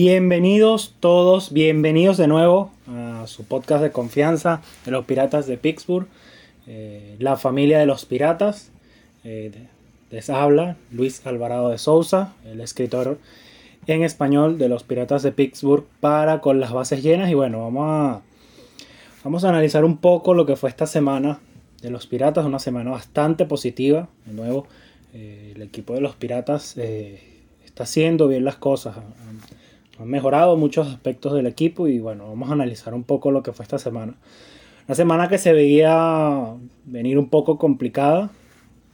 Bienvenidos todos, bienvenidos de nuevo a su podcast de confianza de los Piratas de Pittsburgh, eh, la familia de los Piratas. Eh, les habla Luis Alvarado de Sousa, el escritor en español de los Piratas de Pittsburgh para con las bases llenas. Y bueno, vamos a, vamos a analizar un poco lo que fue esta semana de los Piratas, una semana bastante positiva. De nuevo, eh, el equipo de los Piratas está haciendo bien las cosas han mejorado muchos aspectos del equipo y bueno, vamos a analizar un poco lo que fue esta semana. Una semana que se veía venir un poco complicada,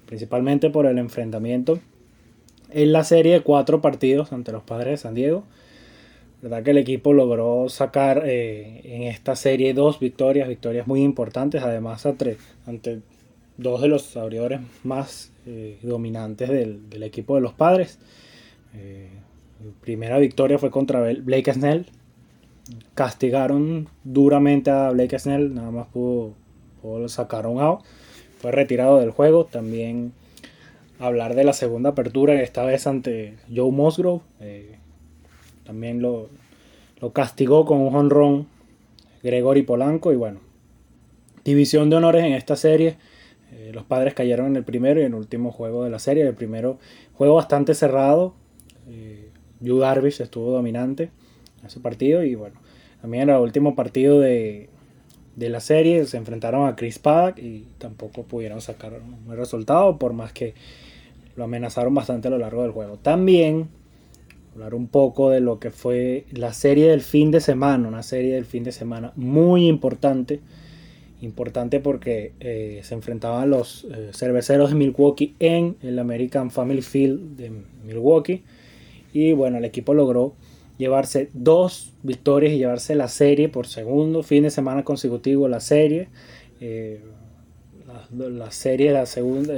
principalmente por el enfrentamiento en la serie de cuatro partidos ante los padres de San Diego. Verdad que el equipo logró sacar eh, en esta serie dos victorias, victorias muy importantes, además ante, ante dos de los abridores más eh, dominantes del, del, equipo de los padres. Eh, primera victoria fue contra Blake Snell. Castigaron duramente a Blake Snell, nada más pudo, sacar un out. Fue retirado del juego. También hablar de la segunda apertura, esta vez ante Joe Musgrove. Eh, también lo, lo, castigó con un honrón Gregory Polanco. Y bueno, división de honores en esta serie. Eh, los padres cayeron en el primero y en el último juego de la serie. El primero juego bastante cerrado. Eh, Yu Darvish estuvo dominante en ese partido y bueno, también en el último partido de, la serie se enfrentaron a Chris Paddock y tampoco pudieron sacar un buen resultado por más que lo amenazaron bastante a lo largo del juego. También hablar un poco de lo que fue la serie del fin de semana, una serie del fin de semana muy importante. Importante porque eh, se enfrentaban los eh, cerveceros de Milwaukee en el American Family Field de Milwaukee. Y bueno, el equipo logró llevarse dos victorias y llevarse la serie por segundo fin de semana consecutivo. La serie, eh, la, serie, la segunda,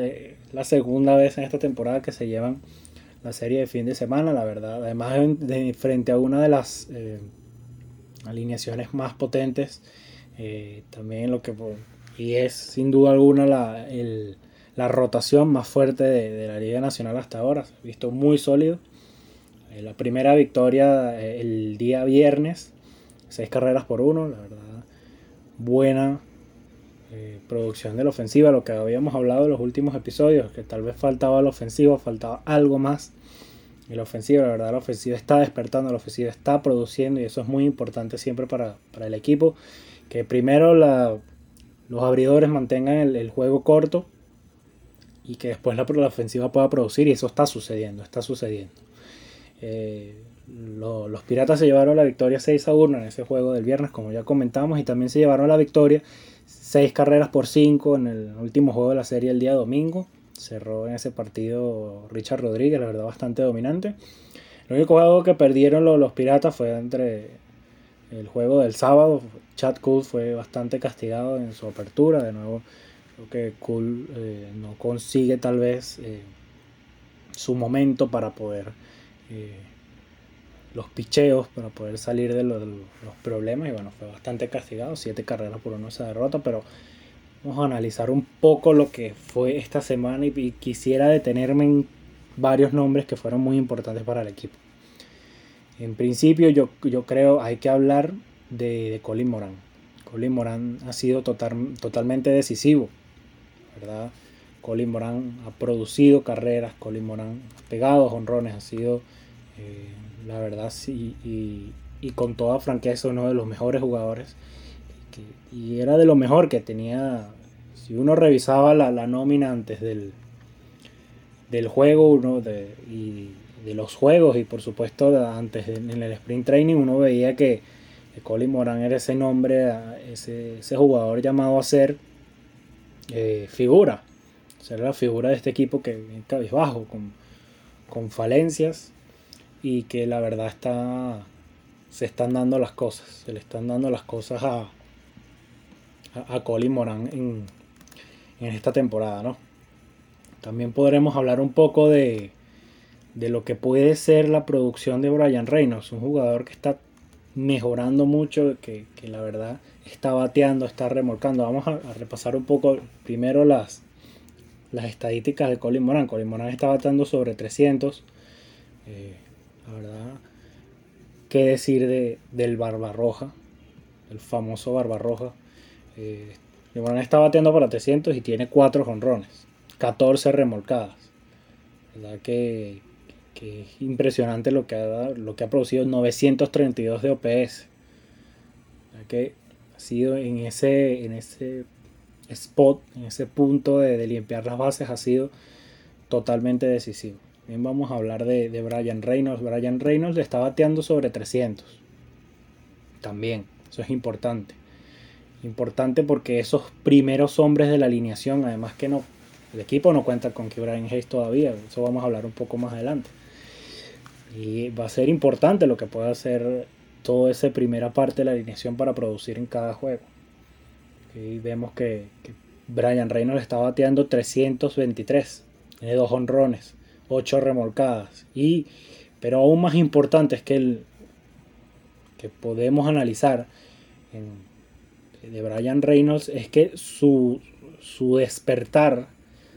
la segunda vez en esta temporada que se llevan la serie de fin de semana, la verdad. Además, de, frente a una de las eh, alineaciones más potentes, eh, también lo que y es sin duda alguna la, la rotación más fuerte de, de, la Liga Nacional hasta ahora. Visto muy sólido. Eh, la primera victoria eh, el día viernes, seis carreras por uno, la verdad, buena eh, producción de la ofensiva, lo que habíamos hablado en los últimos episodios, que tal vez faltaba la ofensiva, faltaba algo más en la ofensiva, la verdad la ofensiva está despertando, la ofensiva está produciendo y eso es muy importante siempre para, el equipo, que primero los abridores mantengan el, juego corto y que después la, la ofensiva pueda producir y eso está sucediendo, está sucediendo. Eh, los Piratas se llevaron la victoria 6 a 1 en ese juego del viernes, como ya comentamos, y también se llevaron la victoria 6 carreras por 5 en el último juego de la serie el día domingo. Cerró en ese partido Richard Rodríguez, la verdad bastante dominante. El único juego que perdieron los, Piratas fue entre el juego del sábado. Chad Cool fue bastante castigado en su apertura. De nuevo, creo que Cool eh, no consigue tal vez eh, su momento para poder eh, los picheos para poder salir de los, problemas y bueno, fue bastante castigado, siete carreras por una esa derrota, pero vamos a analizar un poco lo que fue esta semana y, quisiera detenerme en varios nombres que fueron muy importantes para el equipo. En principio yo, yo creo hay que hablar de, de Colin Moran. Colin Moran ha sido total, totalmente decisivo, ¿verdad? Colin Moran ha producido carreras, Colin Moran ha pegado honrones, ha sido, eh, la verdad, y, con toda franqueza uno de los mejores jugadores. y era de lo mejor que tenía, si uno revisaba la, nómina antes del, del juego uno de, y de los juegos y por supuesto antes en el sprint training uno veía que, Colin Moran era ese nombre, ese, ese jugador llamado a ser eh, figura ser la figura de este equipo que viene cabizbajo, con, con falencias y que la verdad está se están dando las cosas, se le están dando las cosas a, a, Colin Moran en, en, esta temporada, ¿no? También podremos hablar un poco de, de lo que puede ser la producción de Brian Reynolds, un jugador que está mejorando mucho, que, que la verdad está bateando, está remolcando. Vamos a, a repasar un poco primero las, las estadísticas de Colin Moran. Colin Moran está batando sobre 300. Eh, la verdad qué decir de, del Barbarroja, el famoso Barbarroja. Eh, LeBron está bateando para 300 y tiene 4 jonrones, 14 remolcadas. ¿Verdad que, que es impresionante lo que ha, lo que ha producido 932 de OPS. Que ha sido en ese, en ese spot, en ese punto de, limpiar las bases, ha sido totalmente decisivo. Bien, vamos a hablar de, de Brian Reynolds. Brian Reynolds está bateando sobre 300. También, eso es importante. Importante porque esos primeros hombres de la alineación, además que no, el equipo no cuenta con que Brian Hayes todavía, eso vamos a hablar un poco más adelante. Y va a ser importante lo que pueda hacer toda esa primera parte de la alineación para producir en cada juego. Y vemos que, Brian Reynolds está bateando 323, tiene dos honrones, 8 remolcadas. Y, pero aún más importante es que, el, que podemos analizar de Brian Reynolds es que su, su despertar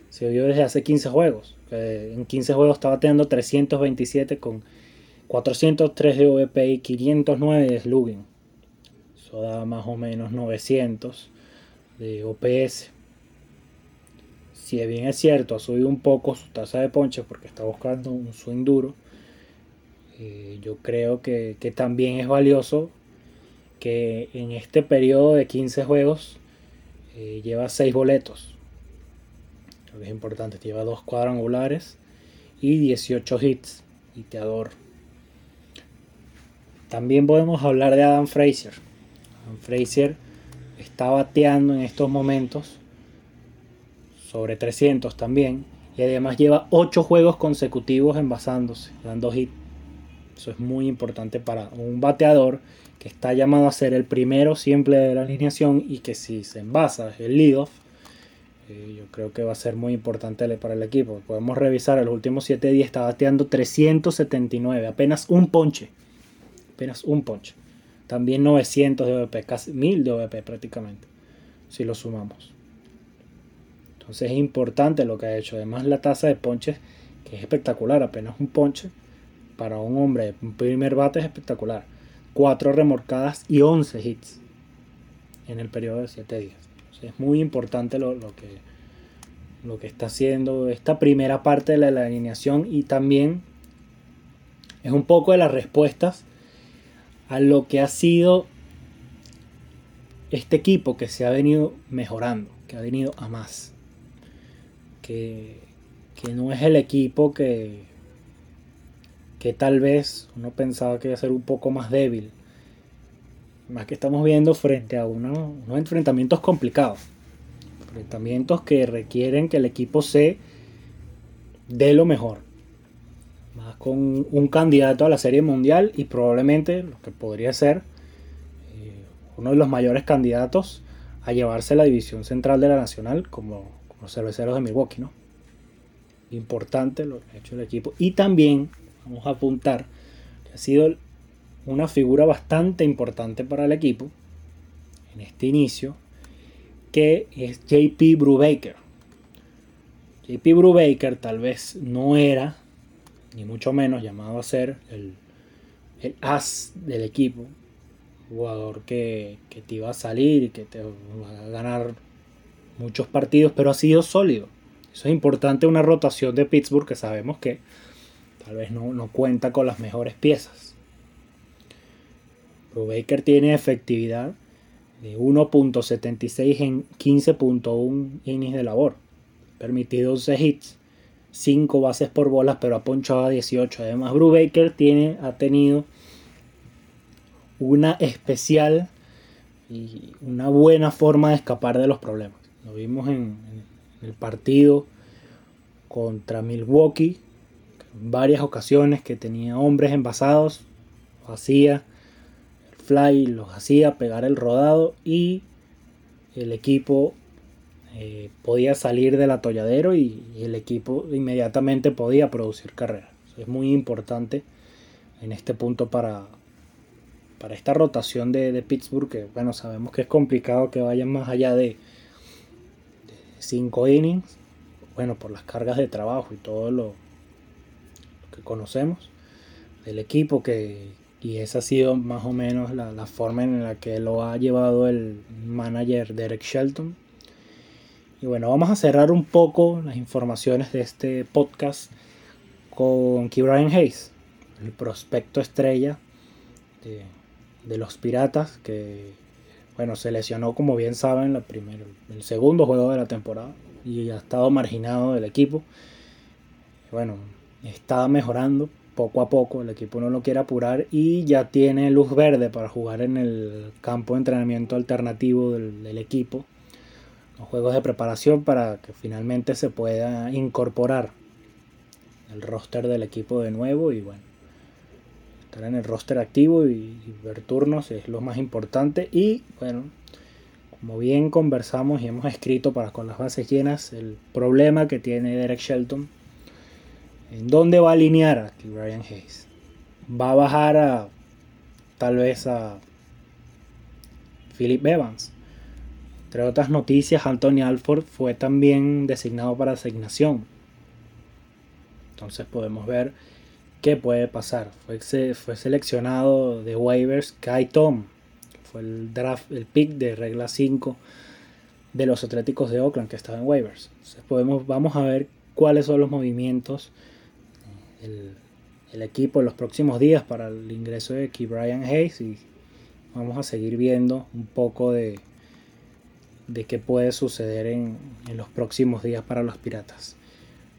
se dio desde hace 15 juegos. En 15 juegos está bateando 327 con 403 de OVP y 509 de slugging. Eso da más o menos 900 de OPS. Si bien es cierto, ha subido un poco su tasa de ponches porque está buscando un swing duro. Eh, yo creo que, que, también es valioso que en este periodo de 15 juegos eh, lleva 6 boletos. Lo que es importante, lleva 2 cuadrangulares y 18 hits. Y te adoro. También podemos hablar de Adam Frazier. Adam Frazier está bateando en estos momentos sobre 300 también. Y además lleva 8 juegos consecutivos envasándose, dando hit. Eso es muy importante para un bateador que está llamado a ser el primero siempre de la alineación y que si se envasa el leadoff, eh, yo creo que va a ser muy importante para el equipo. Podemos revisar, los últimos 7 días está bateando 379, apenas un ponche apenas un ponche. También 900 de OVP, casi 1000 de OVP prácticamente, si lo sumamos. Entonces es importante lo que ha hecho. Además la tasa de ponches, que es espectacular, apenas un ponche para un hombre, un primer bate es espectacular. 4 remorcadas y 11 hits en el periodo de 7 días. es muy importante lo, lo, que, lo que está haciendo esta primera parte de la alineación y también es un poco de las respuestas a lo que ha sido este equipo que se ha venido mejorando, que ha venido a más. Que, que no es el equipo que, que tal vez uno pensaba que iba a ser un poco más débil. Más que estamos viendo frente a unos enfrentamientos complicados. Enfrentamientos que requieren que el equipo se dé lo mejor con un candidato a la Serie Mundial y probablemente lo que podría ser eh, uno de los mayores candidatos a llevarse la división central de la Nacional como, los cerveceros de Milwaukee, ¿no? Importante lo que ha hecho el equipo. Y también vamos a apuntar que ha sido una figura bastante importante para el equipo en este inicio, que es JP Brubaker. JP Brubaker tal vez no era ni mucho menos llamado a ser el, el as del equipo, jugador que, que, te iba a salir y que te va a ganar muchos partidos, pero ha sido sólido. Eso es importante, una rotación de Pittsburgh que sabemos que tal vez no, no cuenta con las mejores piezas. Pero tiene efectividad de 1.76 en 15.1 innings de labor, permitido 11 hits, 5 bases por bolas, pero ha ponchado a 18. Además, Brubaker tiene, ha tenido una especial y una buena forma de escapar de los problemas. Lo vimos en, en el partido contra Milwaukee, en varias ocasiones que tenía hombres envasados, los hacía el fly, los hacía pegar el rodado y el equipo eh, podía salir del atolladero y, el equipo inmediatamente podía producir carreras. Es muy importante en este punto para, para esta rotación de, Pittsburgh, que bueno, sabemos que es complicado que vayan más allá de 5 innings, bueno, por las cargas de trabajo y todo lo, que conocemos del equipo que, Y esa ha sido más o menos la, la forma en la que lo ha llevado el manager Derek Shelton. Y bueno, vamos a cerrar un poco las informaciones de este podcast con Key Hayes, el prospecto estrella de, los Piratas, que bueno, se lesionó como bien saben la el segundo juego de la temporada y ha estado marginado del equipo. Bueno, está mejorando poco a poco, el equipo no lo quiere apurar y ya tiene luz verde para jugar en el campo de entrenamiento alternativo del equipo, juegos de preparación para que finalmente se pueda incorporar el roster del equipo de nuevo y bueno, estar en el roster activo y, ver turnos es lo más importante y bueno, como bien conversamos y hemos escrito para con las bases llenas, el problema que tiene Derek Shelton, ¿en dónde va a alinear a Brian Hayes? Va a bajar a tal vez a Philip Evans. Entre otras noticias, Anthony Alford fue también designado para asignación. Entonces podemos ver qué puede pasar. Fue, seleccionado de waivers Kai Tom, fue el draft, el pick de regla 5 de los Atléticos de Oakland que estaba en waivers. Entonces podemos, vamos a ver cuáles son los movimientos el, el equipo en los próximos días para el ingreso de Key Brian Hayes y vamos a seguir viendo un poco de, de qué puede suceder en, en los próximos días para los piratas.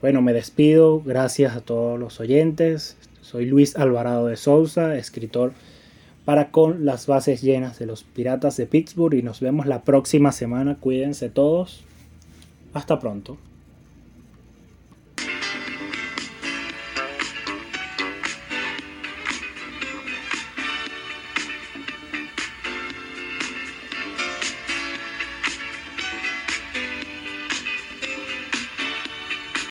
Bueno, me despido, gracias a todos los oyentes. Soy Luis Alvarado de Sousa, escritor para con las bases llenas de los Piratas de Pittsburgh y nos vemos la próxima semana. Cuídense todos. Hasta pronto.